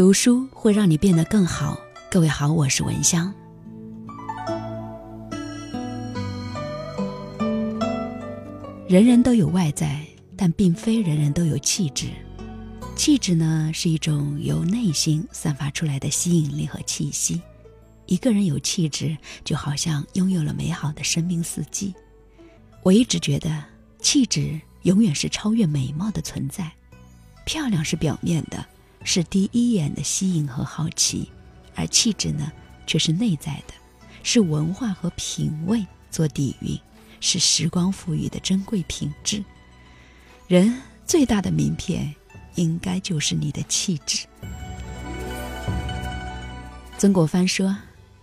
读书会让你变得更好。各位好，我是文香。人人都有外在，但并非人人都有气质。气质呢，是一种由内心散发出来的吸引力和气息。一个人有气质，就好像拥有了美好的生命四季。我一直觉得，气质永远是超越美貌的存在。漂亮是表面的，是第一眼的吸引和好奇，而气质呢，却是内在的，是文化和品味做底蕴，是时光赋予的珍贵品质。人最大的名片。应该就是你的气质。曾国藩说：“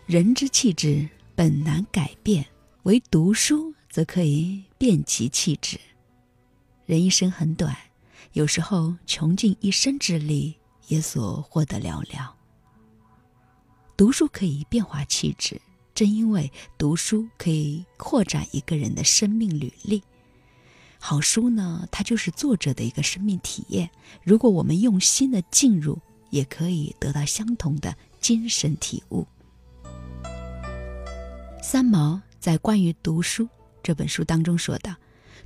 人之气质本难改变，唯读书则可以变其气质。”人一生很短，有时候穷尽一生之力也所获得寥寥。读书可以变化气质，正因为读书可以扩展一个人的生命履历。好书呢，它就是作者的一个生命体验。如果我们用心的进入，也可以得到相同的精神体悟。三毛在《关于读书》这本书当中说道：“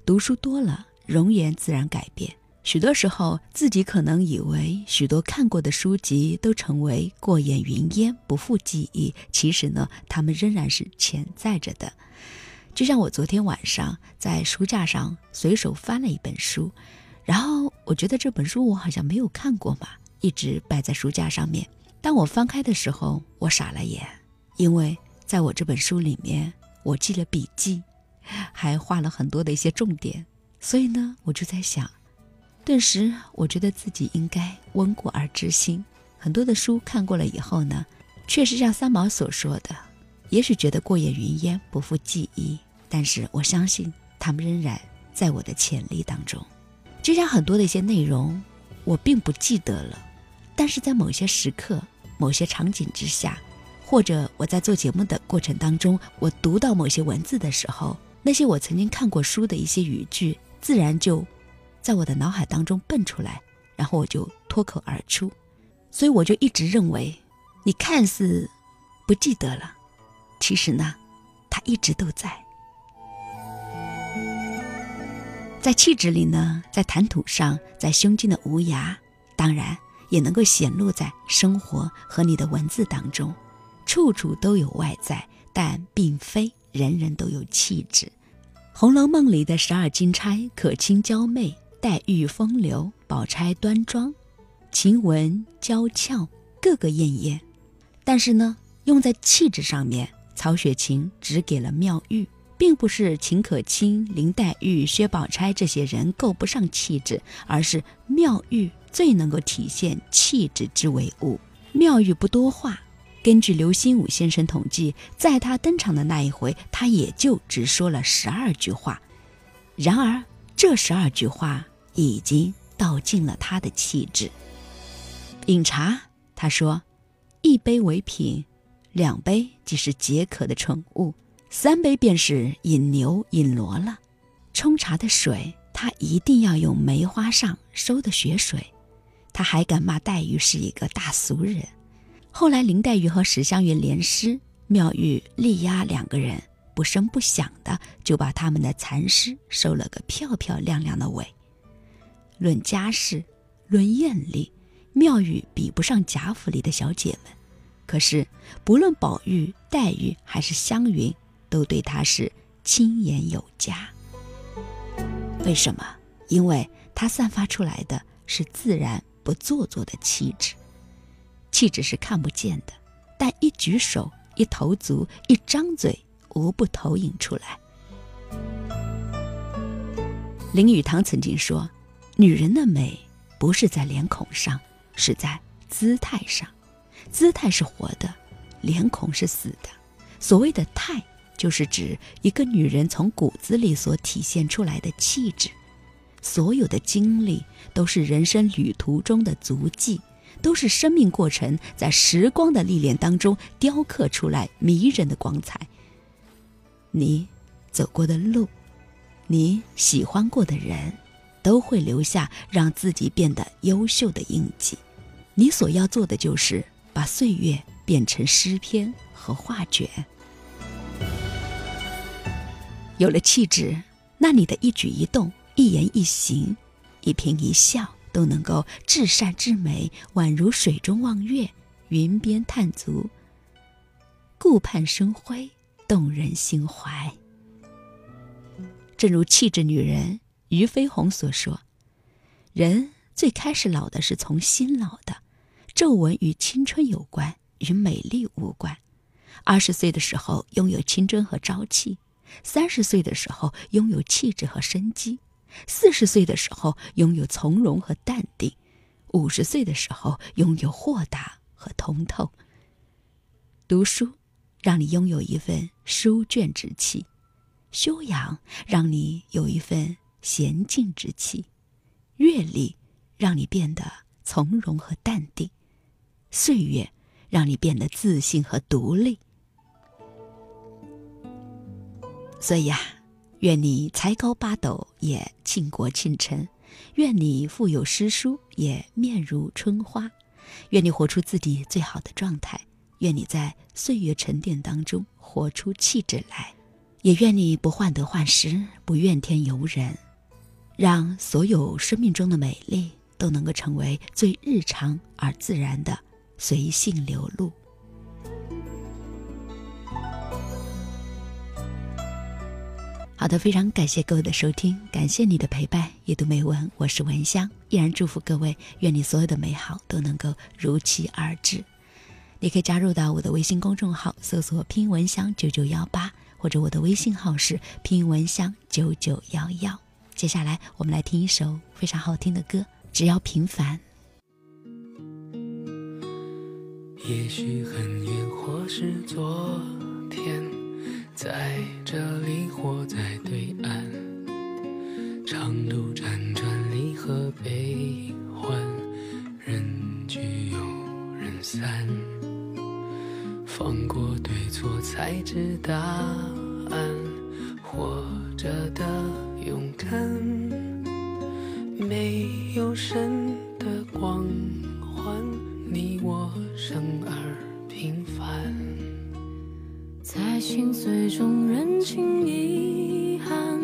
读书多了，容颜自然改变。许多时候，自己可能以为许多看过的书籍都成为过眼云烟，不复记忆。其实呢，它们仍然是潜在着的。”就像我昨天晚上在书架上随手翻了一本书，然后我觉得这本书我好像没有看过嘛，一直摆在书架上面。当我翻开的时候，我傻了眼，因为在我这本书里面，我记了笔记，还画了很多的一些重点。所以呢，我就在想，顿时我觉得自己应该温故而知新。很多的书看过了以后呢，确实像三毛所说的。也许觉得过眼云烟，不复记忆，但是我相信他们仍然在我的潜力当中。就像很多的一些内容，我并不记得了，但是在某些时刻、某些场景之下，或者我在做节目的过程当中，我读到某些文字的时候，那些我曾经看过书的一些语句，自然就在我的脑海当中蹦出来，然后我就脱口而出。所以我就一直认为，你看似不记得了。其实呢，它一直都在，在气质里呢，在谈吐上，在胸襟的无涯，当然也能够显露在生活和你的文字当中，处处都有外在，但并非人人都有气质。《红楼梦》里的十二金钗，可卿娇媚，黛玉风流，宝钗端庄，晴雯娇俏，个个艳艳，但是呢，用在气质上面。曹雪芹只给了妙玉，并不是秦可卿、林黛玉、薛宝钗这些人够不上气质，而是妙玉最能够体现气质之为物。妙玉不多话，根据刘心武先生统计，在他登场的那一回，他也就只说了十二句话。然而这十二句话已经道尽了他的气质。饮茶，他说：“一杯为品。”两杯即是解渴的宠物，三杯便是引牛引骡了。冲茶的水，他一定要用梅花上收的雪水。他还敢骂黛玉是一个大俗人。后来林黛玉和史湘云联诗，妙玉力压两个人，不声不响的就把他们的残诗收了个漂漂亮亮的尾。论家世，论艳丽，妙玉比不上贾府里的小姐们。可是，不论宝玉、黛玉还是湘云，都对她是亲言有加。为什么？因为她散发出来的是自然不做作的气质。气质是看不见的，但一举手、一投足、一张嘴，无不投影出来。林语堂曾经说：“女人的美，不是在脸孔上，是在姿态上。”姿态是活的，脸孔是死的。所谓的态，就是指一个女人从骨子里所体现出来的气质。所有的经历都是人生旅途中的足迹，都是生命过程在时光的历练当中雕刻出来迷人的光彩。你走过的路，你喜欢过的人，都会留下让自己变得优秀的印记。你所要做的就是把岁月变成诗篇和画卷。有了气质，那你的一举一动、一言一行、一颦一笑都能够至善至美，宛如水中望月，云边探足，顾盼生辉，动人心怀。正如气质女人俞飞鸿所说：“人最开始老的是从心老的，皱纹与青春有关，与美丽无关。二十岁的时候拥有青春和朝气。”三十岁的时候拥有气质和生机，四十岁的时候拥有从容和淡定，五十岁的时候拥有豁达和通透。读书让你拥有一份书卷之气，修养让你有一份娴静之气，阅历让你变得从容和淡定，岁月让你变得自信和独立。所以呀，愿你才高八斗也倾国倾城，愿你腹有诗书也面如春花，愿你活出自己最好的状态，愿你在岁月沉淀当中活出气质来，也愿你不患得患失，不怨天尤人，让所有生命中的美丽都能够成为最日常而自然的随性流露。好的，非常感谢各位的收听，感谢你的陪伴。阅读美文，我是文香，依然祝福各位，愿你所有的美好都能够如期而至。你可以加入到我的微信公众号，搜索“拼文香九九幺八”，或者我的微信号是“拼文香九九幺幺”。接下来，我们来听一首非常好听的歌，《只要平凡》。也许很远，或是昨天。在这里或在对岸，长路辗转，离合悲欢，人聚又人散。放过对错，才知答案。心碎中认清遗憾，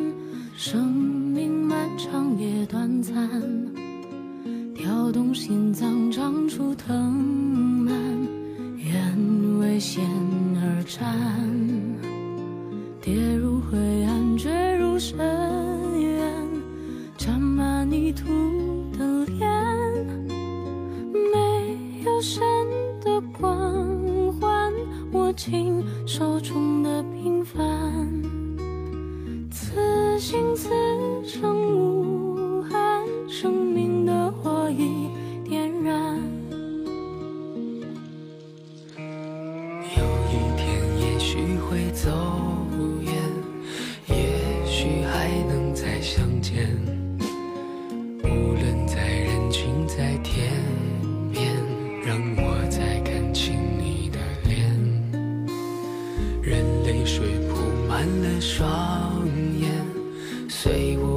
生命漫长也短暂，跳动心脏长出藤蔓，愿为险而战，跌入灰暗，坠入深渊，沾满泥土的脸，没有神的光环。握紧手中双眼，随我